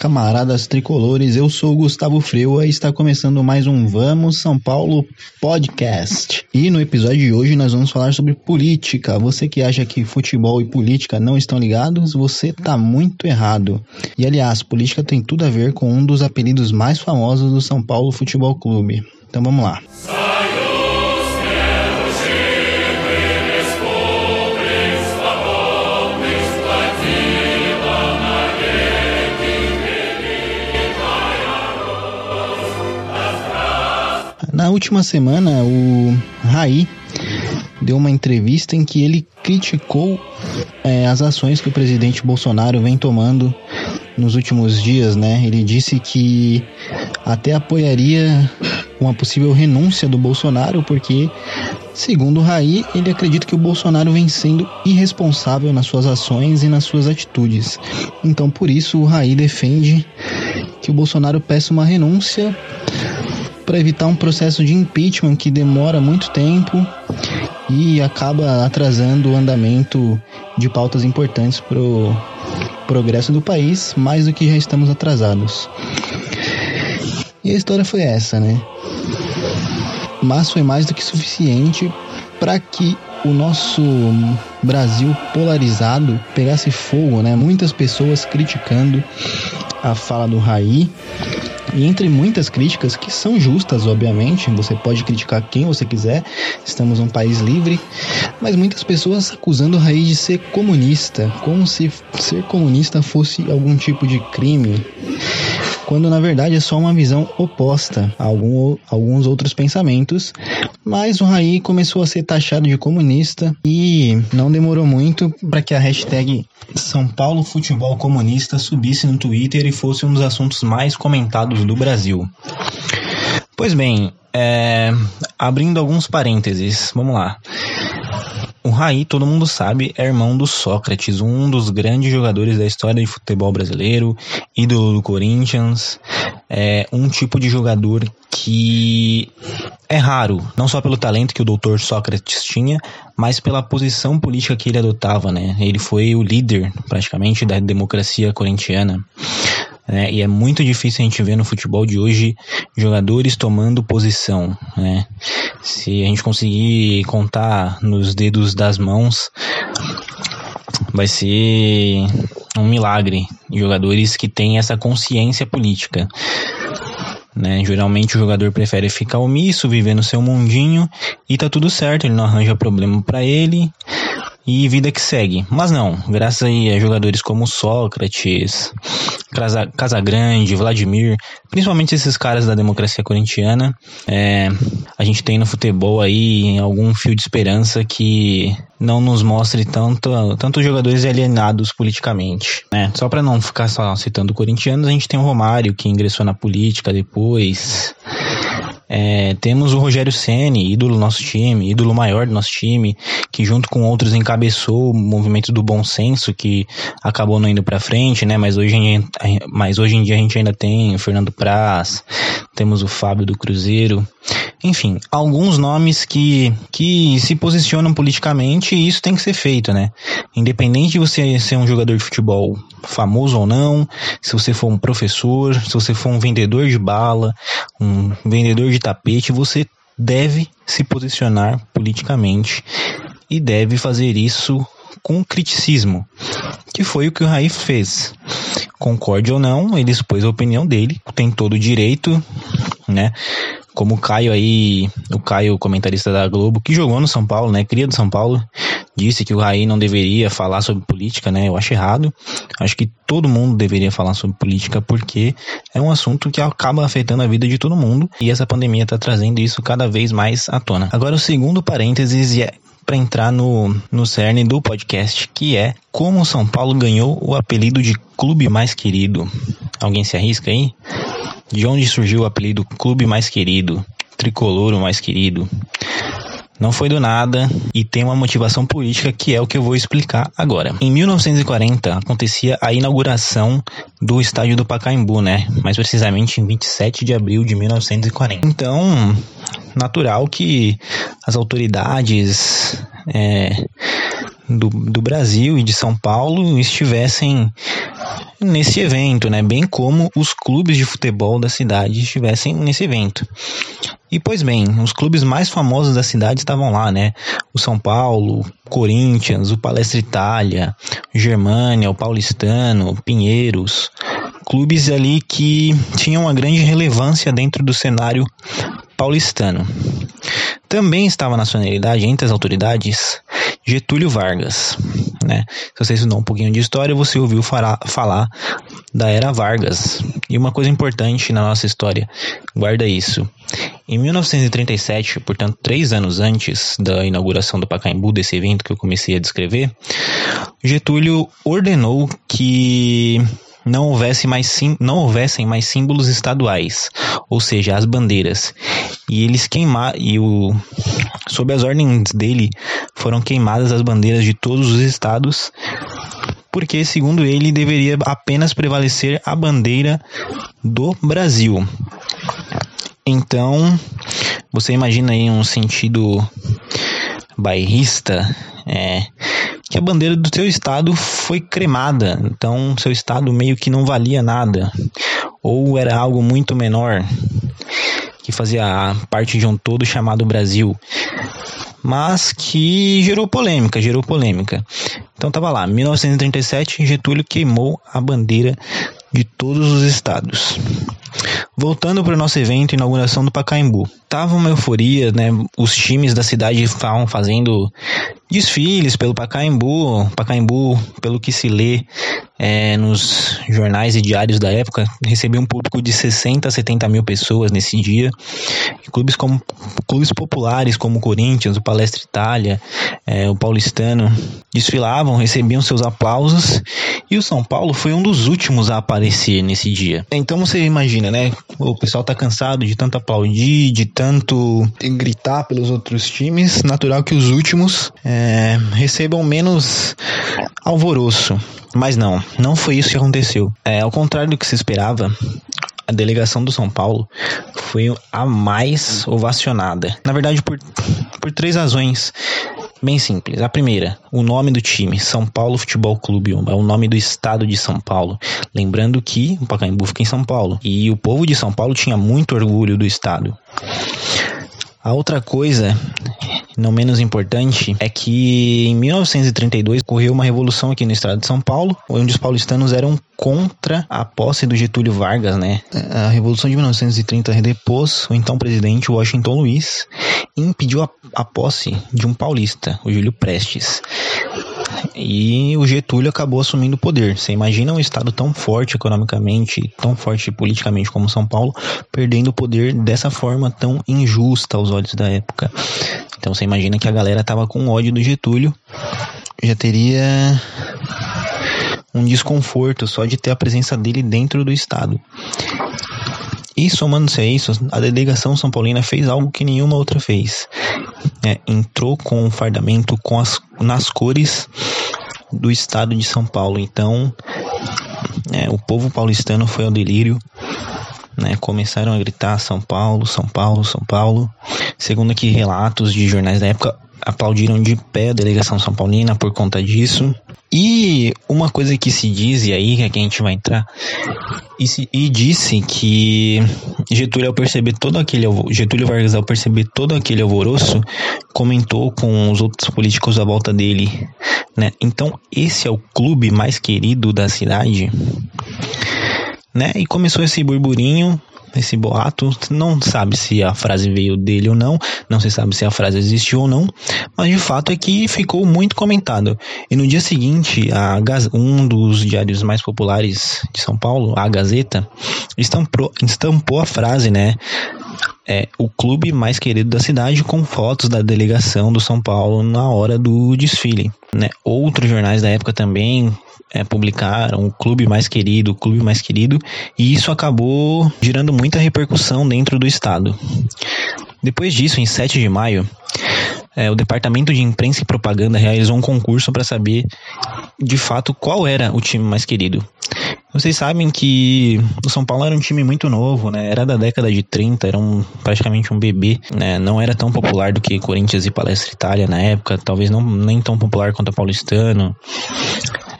Camaradas tricolores. Eu sou o Gustavo Freua e está começando mais um Vamos São Paulo podcast. E no episódio de hoje nós vamos falar sobre política. Você que acha que futebol e política não estão ligados, você tá muito errado. E aliás, política tem tudo a ver com um dos apelidos mais famosos do São Paulo Futebol Clube. Então vamos lá. Na última semana, o Raí deu uma entrevista em que ele criticou é, as ações que o presidente Bolsonaro vem tomando nos últimos dias, né? Ele disse que até apoiaria uma possível renúncia do Bolsonaro, porque, segundo o Raí, ele acredita que o Bolsonaro vem sendo irresponsável nas suas ações e nas suas atitudes. Então, por isso, o Raí defende que o Bolsonaro peça uma renúncia para evitar um processo de impeachment que demora muito tempo e acaba atrasando o andamento de pautas importantes para o progresso do país, mais do que já estamos atrasados. E a história foi essa, né? Mas foi mais do que suficiente para que o nosso Brasil polarizado pegasse fogo, né? Muitas pessoas criticando a fala do Raí e entre muitas críticas, que são justas, obviamente, você pode criticar quem você quiser, estamos num país livre, mas muitas pessoas acusando o Raí de ser comunista, como se ser comunista fosse algum tipo de crime quando na verdade é só uma visão oposta a algum, alguns outros pensamentos. Mas o Raí começou a ser taxado de comunista e não demorou muito para que a hashtag São Paulo Futebol Comunista subisse no Twitter e fosse um dos assuntos mais comentados do Brasil. Pois bem, é, abrindo alguns parênteses, vamos lá. O Raí, todo mundo sabe, é irmão do Sócrates, um dos grandes jogadores da história de futebol brasileiro, ídolo do Corinthians, é um tipo de jogador que é raro, não só pelo talento que o doutor Sócrates tinha, mas pela posição política que ele adotava, né? Ele foi o líder, praticamente, da democracia corintiana. Né? E é muito difícil a gente ver no futebol de hoje jogadores tomando posição, né? Se a gente conseguir contar nos dedos das mãos, vai ser um milagre. Jogadores que têm essa consciência política. Né? Geralmente o jogador prefere ficar omisso, viver no seu mundinho e tá tudo certo, ele não arranja problema para ele e vida que segue. Mas não, graças aí a jogadores como Sócrates, Casa, Casagrande, Vladimir, principalmente esses caras da democracia corintiana, é, a gente tem no futebol aí algum fio de esperança que não nos mostre tanto, tanto jogadores alienados politicamente. Né? Só para não ficar só citando corintianos, a gente tem o Romário que ingressou na política depois. É, temos o Rogério Ceni, ídolo do nosso time, ídolo maior do nosso time, que junto com outros encabeçou o movimento do bom senso, que acabou não indo para frente, né? Mas hoje, mas hoje em dia a gente ainda tem o Fernando Praz, temos o Fábio do Cruzeiro. Enfim, alguns nomes que, que se posicionam politicamente e isso tem que ser feito, né? Independente de você ser um jogador de futebol famoso ou não, se você for um professor, se você for um vendedor de bala, um vendedor de tapete, você deve se posicionar politicamente e deve fazer isso com criticismo, que foi o que o Raif fez. Concorde ou não, ele expôs a opinião dele, tem todo o direito, né? como o Caio aí, o Caio, comentarista da Globo, que jogou no São Paulo, né, cria do São Paulo, disse que o Raí não deveria falar sobre política, né, eu acho errado, acho que todo mundo deveria falar sobre política porque é um assunto que acaba afetando a vida de todo mundo e essa pandemia está trazendo isso cada vez mais à tona. Agora o segundo parênteses é para entrar no, no cerne do podcast, que é como São Paulo ganhou o apelido de clube mais querido. Alguém se arrisca aí? De onde surgiu o apelido Clube Mais Querido, Tricolor Mais Querido? Não foi do nada e tem uma motivação política que é o que eu vou explicar agora. Em 1940 acontecia a inauguração do estádio do Pacaembu, né? Mais precisamente em 27 de abril de 1940. Então, natural que as autoridades é, do, do Brasil e de São Paulo estivessem nesse evento, né? Bem como os clubes de futebol da cidade estivessem nesse evento. E pois bem, os clubes mais famosos da cidade estavam lá, né? O São Paulo, Corinthians, o Palestra Itália, Germânia, o Paulistano, Pinheiros, clubes ali que tinham uma grande relevância dentro do cenário paulistano. Também estava a nacionalidade entre as autoridades Getúlio Vargas. Né? Se você estudou um pouquinho de história, você ouviu falar da Era Vargas. E uma coisa importante na nossa história, guarda isso. Em 1937, portanto, três anos antes da inauguração do Pacaembu, desse evento que eu comecei a descrever, Getúlio ordenou que não houvesse mais sim, não houvessem mais símbolos estaduais, ou seja, as bandeiras. E eles queimaram e o sob as ordens dele foram queimadas as bandeiras de todos os estados, porque segundo ele deveria apenas prevalecer a bandeira do Brasil. Então, você imagina aí um sentido bairrista, é, a bandeira do seu estado foi cremada, então seu estado meio que não valia nada, ou era algo muito menor, que fazia parte de um todo chamado Brasil, mas que gerou polêmica, gerou polêmica. Então tava lá, 1937, Getúlio queimou a bandeira de todos os estados. Voltando para o nosso evento, inauguração do Pacaembu. Tava uma euforia, né? Os times da cidade estavam fazendo desfiles pelo Pacaembu. Pacaembu, pelo que se lê é, nos jornais e diários da época, recebia um público de 60 a 70 mil pessoas nesse dia. Clubes, como, clubes populares como o Corinthians, o Palestra Itália, é, o Paulistano desfilavam, recebiam seus aplausos. E o São Paulo foi um dos últimos a aparecer nesse dia. Então você imagina, né? O pessoal tá cansado de tanto aplaudir, de tanto gritar pelos outros times. Natural que os últimos é, recebam menos alvoroço. Mas não, não foi isso que aconteceu. É, ao contrário do que se esperava, a delegação do São Paulo foi a mais ovacionada. Na verdade, por, por três razões bem simples. A primeira, o nome do time, São Paulo Futebol Clube, é o nome do estado de São Paulo. Lembrando que o Pacaembu fica em São Paulo. E o povo de São Paulo tinha muito orgulho do estado. A outra coisa não menos importante, é que em 1932 ocorreu uma revolução aqui no estado de São Paulo, onde os paulistanos eram contra a posse do Getúlio Vargas, né? A Revolução de 1930 depôs o então presidente Washington Luiz e impediu a, a posse de um paulista, o Júlio Prestes. E o Getúlio acabou assumindo o poder. Você imagina um estado tão forte economicamente, tão forte politicamente como São Paulo, perdendo o poder dessa forma tão injusta aos olhos da época. Então você imagina que a galera tava com ódio do Getúlio, já teria um desconforto só de ter a presença dele dentro do estado. E somando-se a isso, a delegação São Paulina fez algo que nenhuma outra fez. É, entrou com o fardamento com as, nas cores do estado de São Paulo. Então, é, o povo paulistano foi ao delírio né, começaram a gritar São Paulo, São Paulo, São Paulo. Segundo aqui relatos de jornais da época, aplaudiram de pé a delegação São Paulina por conta disso. E uma coisa que se diz, e aí é que a gente vai entrar, e, se, e disse que Getúlio ao perceber todo aquele Getúlio Vargas ao perceber todo aquele alvoroço, comentou com os outros políticos à volta dele, né? Então esse é o clube mais querido da cidade né? E começou esse burburinho, esse boato. Não sabe se a frase veio dele ou não, não se sabe se a frase existiu ou não, mas de fato é que ficou muito comentado. E no dia seguinte, a, um dos diários mais populares de São Paulo, a Gazeta, estampou, estampou a frase, né? É, o clube mais querido da cidade com fotos da delegação do São Paulo na hora do desfile. Né? Outros jornais da época também é, publicaram o clube mais querido, o clube mais querido, e isso acabou gerando muita repercussão dentro do estado. Depois disso, em 7 de maio, é, o Departamento de Imprensa e Propaganda realizou um concurso para saber de fato qual era o time mais querido. Vocês sabem que o São Paulo era um time muito novo, né? Era da década de 30, era um, praticamente um bebê, né? Não era tão popular do que Corinthians e Palestra Itália na época, talvez não nem tão popular quanto o Paulistano.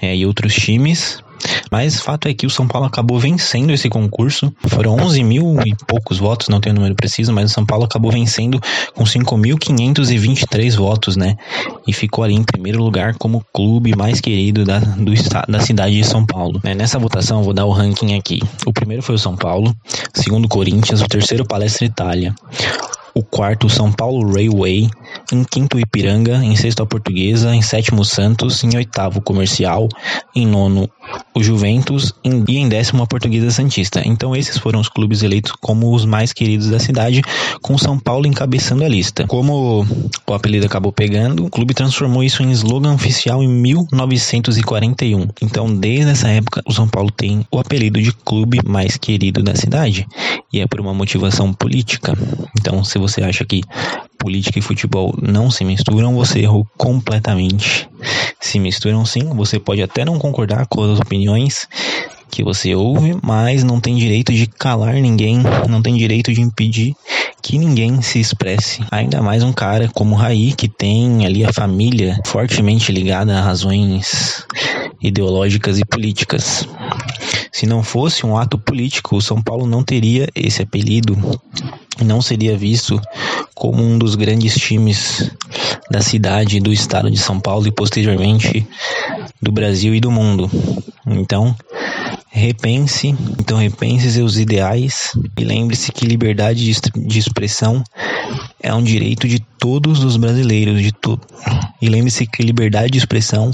É, e outros times. Mas fato é que o São Paulo acabou vencendo esse concurso. Foram 11 mil e poucos votos, não tenho o número preciso, mas o São Paulo acabou vencendo com 5.523 votos, né? E ficou ali em primeiro lugar como clube mais querido da, do, da cidade de São Paulo. É, nessa votação, vou dar o ranking aqui. O primeiro foi o São Paulo, segundo Corinthians, o terceiro Palestra Itália, o quarto São Paulo Railway, em quinto Ipiranga, em sexto a Portuguesa, em sétimo Santos, em oitavo Comercial, em nono o Juventus e em décimo a Portuguesa Santista. Então esses foram os clubes eleitos como os mais queridos da cidade, com São Paulo encabeçando a lista. Como o apelido acabou pegando, o clube transformou isso em slogan oficial em 1941. Então desde essa época o São Paulo tem o apelido de clube mais querido da cidade e é por uma motivação política. Então se você acha que política e futebol não se misturam, você errou completamente. Se misturam sim, você pode até não concordar com as opiniões que você ouve, mas não tem direito de calar ninguém, não tem direito de impedir que ninguém se expresse. Ainda mais um cara como Raí, que tem ali a família fortemente ligada a razões ideológicas e políticas. Se não fosse um ato político, o São Paulo não teria esse apelido, não seria visto como um dos grandes times da cidade, do estado de São Paulo e posteriormente do Brasil e do mundo. Então, repense, então repense seus ideais e lembre-se que liberdade de expressão é um direito de todos os brasileiros, de to e lembre-se que liberdade de expressão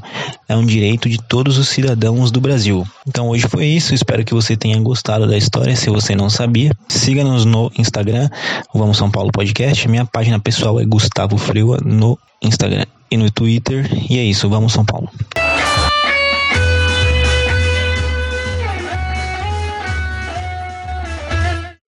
é um direito de todos os cidadãos do Brasil. Então hoje foi isso, espero que você tenha gostado da história. Se você não sabia, siga-nos no Instagram, Vamos São Paulo Podcast. Minha página pessoal é Gustavo Freua no Instagram e no Twitter. E é isso, vamos São Paulo.